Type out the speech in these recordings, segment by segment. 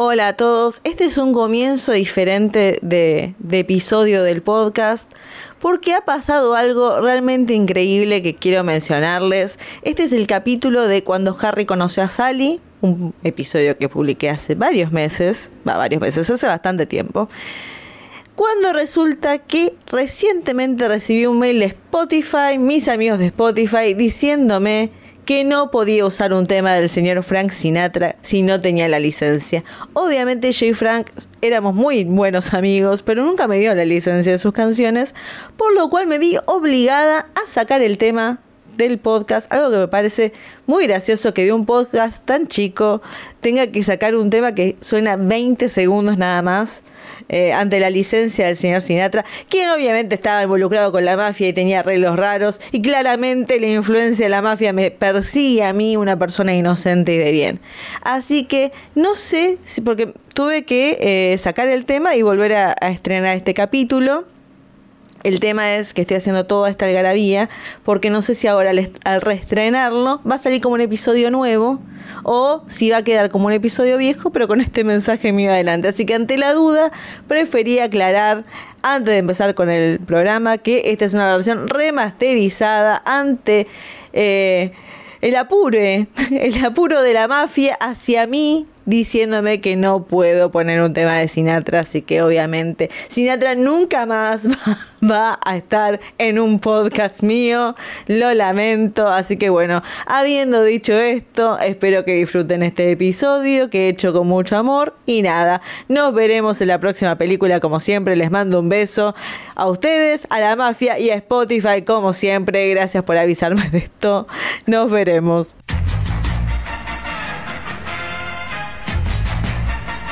Hola a todos, este es un comienzo diferente de, episodio del podcast porque ha pasado algo realmente increíble que quiero mencionarles. Este es el capítulo de cuando Harry conoció a Sally, un episodio que publiqué hace varios meses, va varios meses, hace bastante tiempo. Cuando resulta que recientemente recibí un mail de Spotify, mis amigos de Spotify, diciéndome que no podía usar un tema del señor Frank Sinatra si no tenía la licencia. Obviamente yo y Frank éramos muy buenos amigos, pero nunca me dio la licencia de sus canciones, por lo cual me vi obligada a sacar el tema del podcast, algo que me parece muy gracioso que de un podcast tan chico tenga que sacar un tema que suena 20 segundos nada más. Eh, ante la licencia del señor Sinatra, quien obviamente estaba involucrado con la mafia y tenía arreglos raros, y claramente la influencia de la mafia me persigue a mí, una persona inocente y de bien. Así que no sé, si, porque tuve que eh, sacar el tema y volver a estrenar este capítulo. El tema es que estoy haciendo toda esta algarabía porque no sé si ahora al reestrenarlo va a salir como un episodio nuevo o si va a quedar como un episodio viejo pero con este mensaje mío adelante. Así que ante la duda preferí aclarar antes de empezar con el programa que esta es una versión remasterizada ante... Eh, el apure, el apuro de la mafia hacia mí diciéndome que no puedo poner un tema de Sinatra, así que obviamente Sinatra nunca más va, a estar en un podcast mío, lo lamento, así que bueno, habiendo dicho esto, espero que disfruten este episodio que he hecho con mucho amor y nada, nos veremos en la próxima película como siempre, les mando un beso a ustedes, a la mafia y a Spotify como siempre, gracias por avisarme de esto, nos veremos.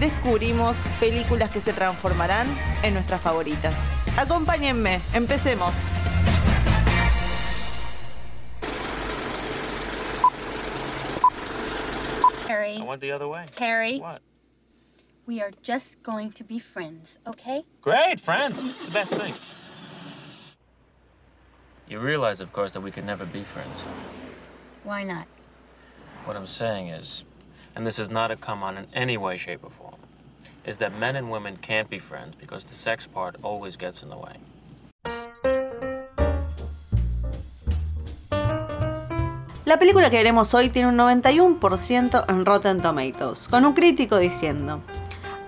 descubrimos películas que se transformarán en nuestras favoritas. Acompáñenme, empecemos. Harry. I went the other way. Harry. What? We are just going to be friends, okay? Great, friends. It's the best thing. You realize, of course, that we could never be friends. Why not? What I'm saying is, and this is not a come on in any way, shape, or form, is that men and women can't be friends because the sex part always gets in the way. La película que veremos hoy tiene un 91% en Rotten Tomatoes, con un crítico diciendo,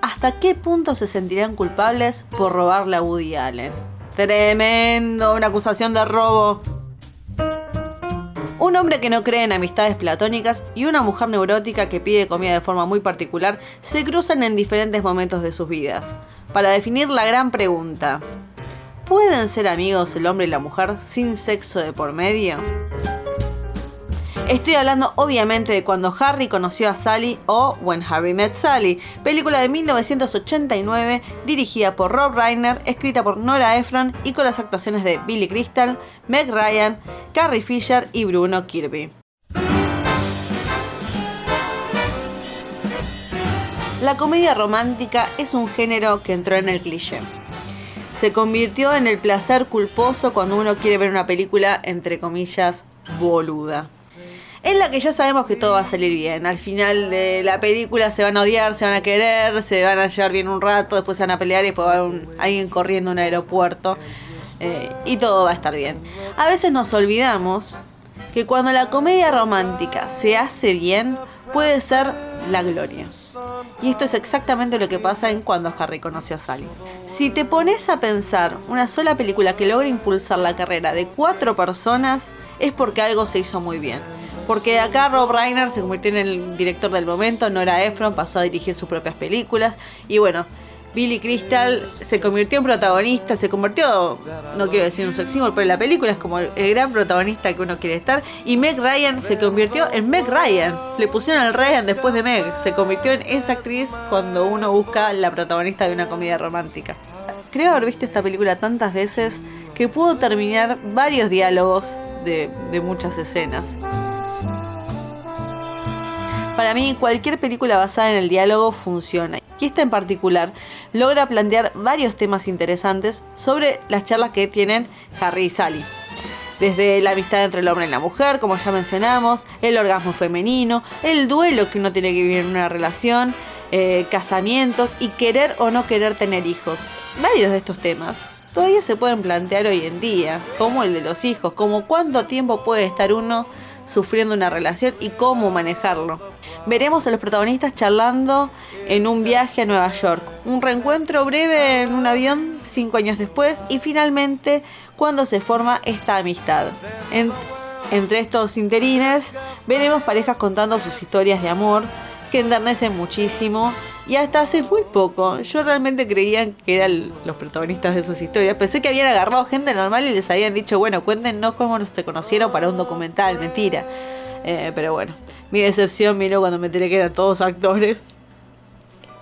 ¿hasta qué punto se sentirán culpables por robarle a Woody Allen? Tremendo, una acusación de robo. Un hombre que no cree en amistades platónicas y una mujer neurótica que pide comida de forma muy particular se cruzan en diferentes momentos de sus vidas. Para definir la gran pregunta, ¿pueden ser amigos el hombre y la mujer sin sexo de por medio? Estoy hablando obviamente de cuando Harry conoció a Sally o When Harry Met Sally, película de 1989 dirigida por Rob Reiner, escrita por Nora Ephron y con las actuaciones de Billy Crystal, Meg Ryan, Carrie Fisher y Bruno Kirby. La comedia romántica es un género que entró en el cliché. Se convirtió en el placer culposo cuando uno quiere ver una película, entre comillas, boluda en la que ya sabemos que todo va a salir bien. Al final de la película se van a odiar, se van a querer, se van a llevar bien un rato, después se van a pelear y después va a haber alguien corriendo en un aeropuerto eh, y todo va a estar bien. A veces nos olvidamos que cuando la comedia romántica se hace bien, puede ser la gloria. Y esto es exactamente lo que pasa en cuando Harry conoció a Sally. Si te pones a pensar una sola película que logra impulsar la carrera de cuatro personas, es porque algo se hizo muy bien porque acá Rob Reiner se convirtió en el director del momento, Nora Ephron pasó a dirigir sus propias películas y bueno, Billy Crystal se convirtió en protagonista, se convirtió, no quiero decir un sex pero la película es como el gran protagonista que uno quiere estar. Y Meg Ryan se convirtió en Meg Ryan. Le pusieron el Ryan después de Meg. Se convirtió en esa actriz cuando uno busca la protagonista de una comedia romántica. Creo haber visto esta película tantas veces que puedo terminar varios diálogos de muchas escenas. Para mí, cualquier película basada en el diálogo funciona y esta en particular logra plantear varios temas interesantes sobre las charlas que tienen Harry y Sally. Desde la amistad entre el hombre y la mujer, como ya mencionamos, el orgasmo femenino, el duelo que uno tiene que vivir en una relación, eh, casamientos y querer o no querer tener hijos. Varios de estos temas todavía se pueden plantear hoy en día, como el de los hijos, como cuánto tiempo puede estar uno sufriendo una relación y cómo manejarlo. Veremos a los protagonistas charlando en un viaje a Nueva York, un reencuentro breve en un avión cinco años después y finalmente cuando se forma esta amistad. entre estos interines veremos parejas contando sus historias de amor que enternecen muchísimo y hasta hace muy poco yo realmente creía que eran los protagonistas de sus historias. Pensé que habían agarrado gente normal y les habían dicho, bueno, cuéntenos cómo se conocieron para un documental, mentira. Eh, pero bueno, mi decepción vino cuando me enteré que eran todos actores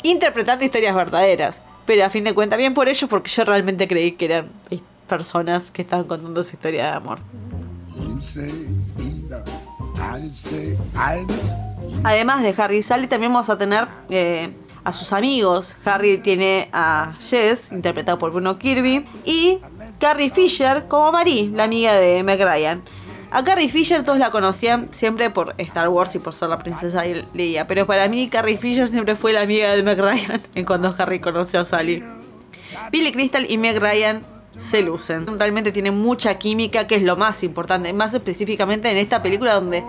interpretando historias verdaderas. Pero a fin de cuentas, bien por ellos, porque yo realmente creí que eran personas que estaban contando su historia de amor. Además de Harry y Sally, también vamos a tener eh, a sus amigos. Harry tiene a Jess, interpretado por Bruno Kirby, y Carrie Fisher como Marie, la amiga de Meg Ryan. A Carrie Fisher todos la conocían siempre por Star Wars y por ser la princesa Leia, pero para mí Carrie Fisher siempre fue la amiga de Meg Ryan en cuando Harry conoció a Sally. Billy Crystal y Meg Ryan se lucen. Realmente tienen mucha química, que es lo más importante, más específicamente en esta película donde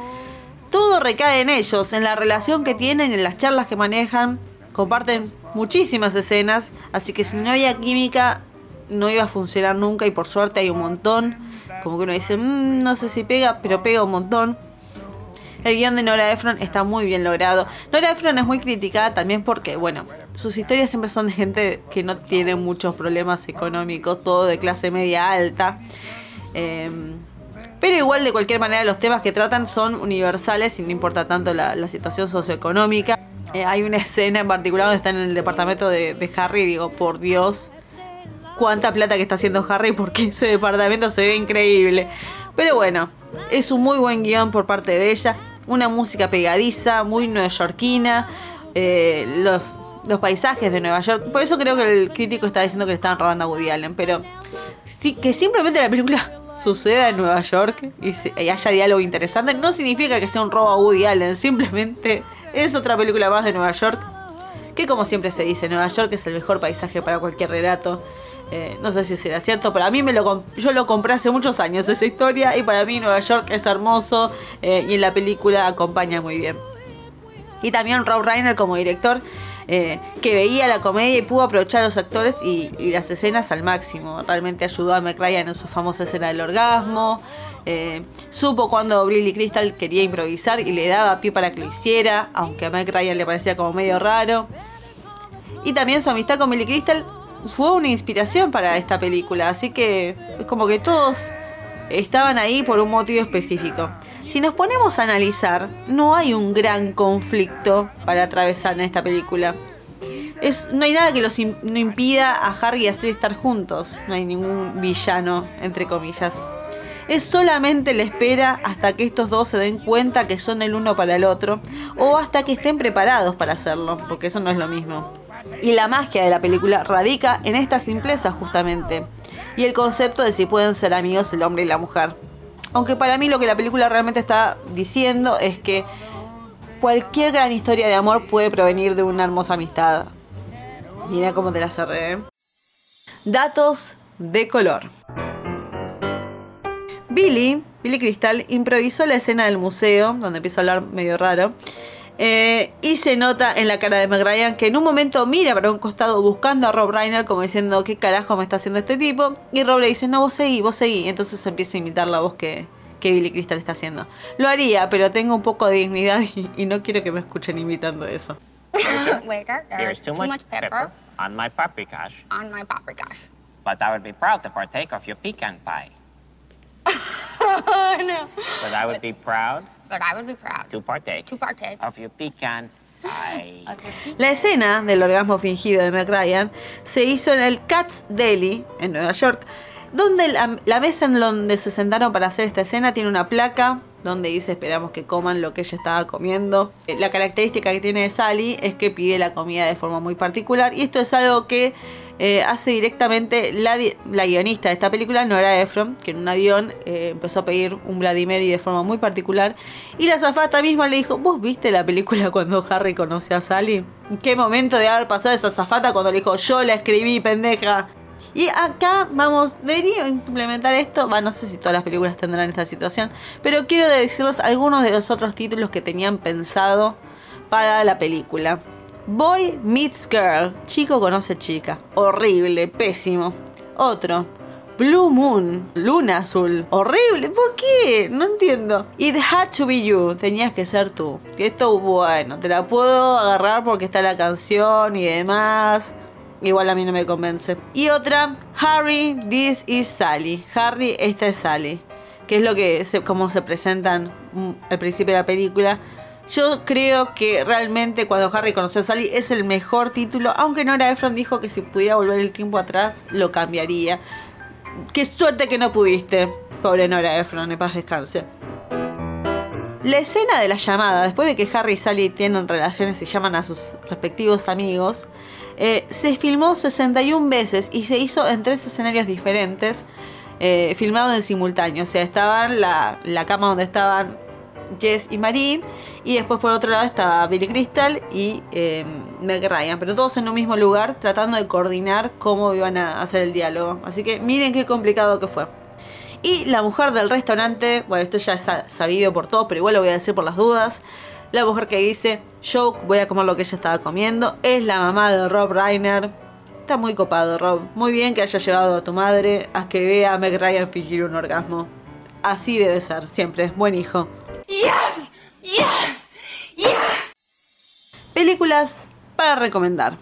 todo recae en ellos, en la relación que tienen, en las charlas que manejan. Comparten muchísimas escenas, así que si no había química no iba a funcionar nunca y por suerte hay un montón. Como que uno dice, mm, no sé si pega, pero pega un montón. El guion de Nora Ephron está muy bien logrado. Nora Ephron es muy criticada también porque, bueno, sus historias siempre son de gente que no tiene muchos problemas económicos, todo de clase media alta. Em, pero igual, de cualquier manera, los temas que tratan son universales y no importa tanto la, situación socioeconómica. Eh, hay una escena en particular donde están en el departamento de, Harry y digo, por Dios, cuánta plata que está haciendo Harry porque ese departamento se ve increíble. Pero bueno, es un muy buen guion por parte de ella. Una música pegadiza, muy neoyorquina. Eh, los, los paisajes de Nueva York. Por eso creo que el crítico está diciendo que le estaban robando a Woody Allen. Pero sí, que simplemente la película suceda en Nueva York y, y haya diálogo interesante no significa que sea un robo a Woody Allen. Simplemente es otra película más de Nueva York. Que como siempre se dice, Nueva York es el mejor paisaje para cualquier relato. Eh, no sé si será cierto, pero a mí me lo yo lo compré hace muchos años esa historia y para mí Nueva York es hermoso eh, y en la película acompaña muy bien. Y también Rob Reiner como director eh, que veía la comedia y pudo aprovechar a los actores y, las escenas al máximo. Realmente ayudó a McRyan en su famosa escena del orgasmo. supo cuando Billy Crystal quería improvisar y le daba pie para que lo hiciera, aunque a McRyan le parecía como medio raro. Y también su amistad con Billy Crystal fue una inspiración para esta película, así que es como que todos estaban ahí por un motivo específico. Si nos ponemos a analizar, no hay un gran conflicto para atravesar en esta película. No hay nada que los no impida a Harry y a Sally estar juntos. No hay ningún villano, entre comillas. Es solamente la espera hasta que estos dos se den cuenta que son el uno para el otro o hasta que estén preparados para hacerlo, porque eso no es lo mismo. Y la magia de la película radica en esta simpleza justamente, y el concepto de si pueden ser amigos el hombre y la mujer. Aunque para mí lo que la película realmente está diciendo es que cualquier gran historia de amor puede provenir de una hermosa amistad. Mira cómo te la cerré. ¿eh? Datos de color. Billy, Billy Crystal, improvisó la escena del museo, donde empieza a hablar medio raro, eh, y se nota en la cara de McRyan que en un momento mira para un costado buscando a Rob Reiner como diciendo qué carajo me está haciendo este tipo. Y Rob le dice, no, vos seguí, vos seguí. Entonces empieza a imitar la voz que, que Billy Crystal está haciendo. Lo haría, pero tengo un poco de dignidad y, no quiero que me escuchen imitando eso. On my paprikash. On my paprikash. But I would be proud to partake of your pecan pie. oh, no. But I would be proud But I would be proud. To partake. To partake. Of your pecan. La escena del orgasmo fingido de Ryan se hizo en el Cats Deli, en Nueva York, donde la, la mesa en donde se sentaron para hacer esta escena tiene una placa donde dice esperamos que coman lo que ella estaba comiendo. Eh, La característica que tiene Sally es que pide la comida de forma muy particular y esto es algo que eh, hace directamente la, la guionista de esta película, Nora Ephron, que en un avión eh, empezó a pedir un Vladimir y de forma muy particular. Y la zafata misma le dijo, ¿vos viste la película cuando Harry conoció a Sally? ¿En qué momento de haber pasado esa zafata cuando le dijo, yo la escribí, pendeja? Y acá vamos, debería implementar esto, no sé si todas las películas tendrán esta situación, pero quiero decirles algunos de los otros títulos que tenían pensado para la película. Boy Meets Girl, chico conoce chica, horrible, pésimo. Otro, Blue Moon, luna azul, horrible, ¿por qué? No entiendo. It had to be you, tenías que ser tú. Esto, bueno, te la puedo agarrar porque está la canción y demás. Igual a mí no me convence. Y otra, Harry, this is Sally. Harry, esta es Sally. Que es lo que se, como se presentan mm, al principio de la película. Yo creo que realmente cuando Harry conoció a Sally es el mejor título. Aunque Nora Ephron dijo que si pudiera volver el tiempo atrás lo cambiaría. Qué suerte que no pudiste. Pobre Nora Ephron, en paz descanse. La escena de la llamada, después de que Harry y Sally tienen relaciones y llaman a sus respectivos amigos, eh, se filmó 61 veces y se hizo en tres escenarios diferentes, eh, filmado en simultáneo. O sea, estaban la, la cama donde estaban Jess y Marie, y después por otro lado estaba Billy Crystal y eh, Meg Ryan, pero todos en un mismo lugar, tratando de coordinar cómo iban a hacer el diálogo. Así que miren qué complicado que fue. Y la mujer del restaurante, bueno, esto ya es sa- sabido por todos, pero igual lo voy a decir por las dudas. La mujer que dice, yo voy a comer lo que ella estaba comiendo, es la mamá de Rob Reiner. Está muy copado, Rob. Muy bien que haya llevado a tu madre a que vea a Meg Ryan fingir un orgasmo. Así debe ser, siempre. Buen hijo. Yes! Yes! Yes! Películas para recomendar.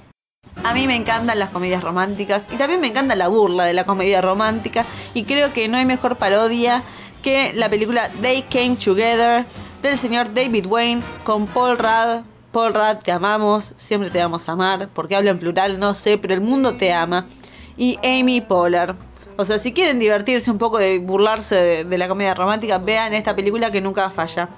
A mí me encantan las comedias románticas y también me encanta la burla de la comedia romántica y creo que no hay mejor parodia que la película They Came Together del señor David Wayne con Paul Rudd. Paul Rudd, te amamos, siempre te vamos a amar, porque habla en plural, no sé, pero el mundo te ama. Y Amy Poehler. O sea, si quieren divertirse un poco de burlarse de, de la comedia romántica, vean esta película que nunca falla.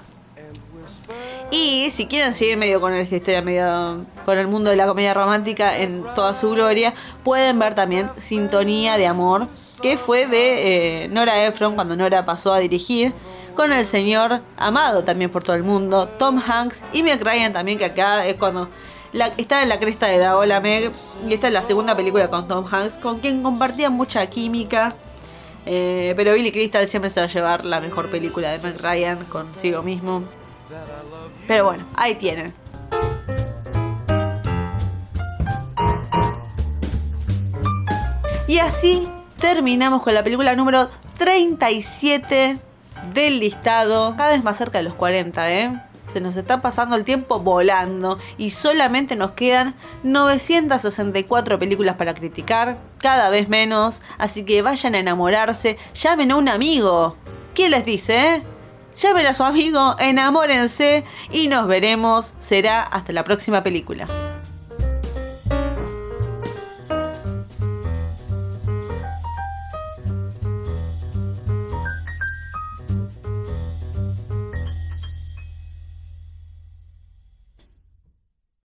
Y si quieren seguir medio con esta historia, medio con el mundo de la comedia romántica en toda su gloria, pueden ver también Sintonía de Amor, que fue de eh, Nora Ephron cuando Nora pasó a dirigir, con el señor amado también por todo el mundo, Tom Hanks y Meg Ryan también, que acá es cuando está en la cresta de la ola Meg, y esta es la segunda película con Tom Hanks, con quien compartía mucha química. Eh, pero Billy Crystal siempre se va a llevar la mejor película de Meg Ryan consigo mismo. Pero bueno, ahí tienen. Y así terminamos con la película número 37 del listado. Cada vez más cerca de los 40, ¿eh? Se nos está pasando el tiempo volando y solamente nos quedan 964 películas para criticar, cada vez menos, así que vayan a enamorarse, llamen a un amigo. ¿Quién les dice, eh? Llamen a su amigo, enamórense y nos veremos. Será hasta la próxima película.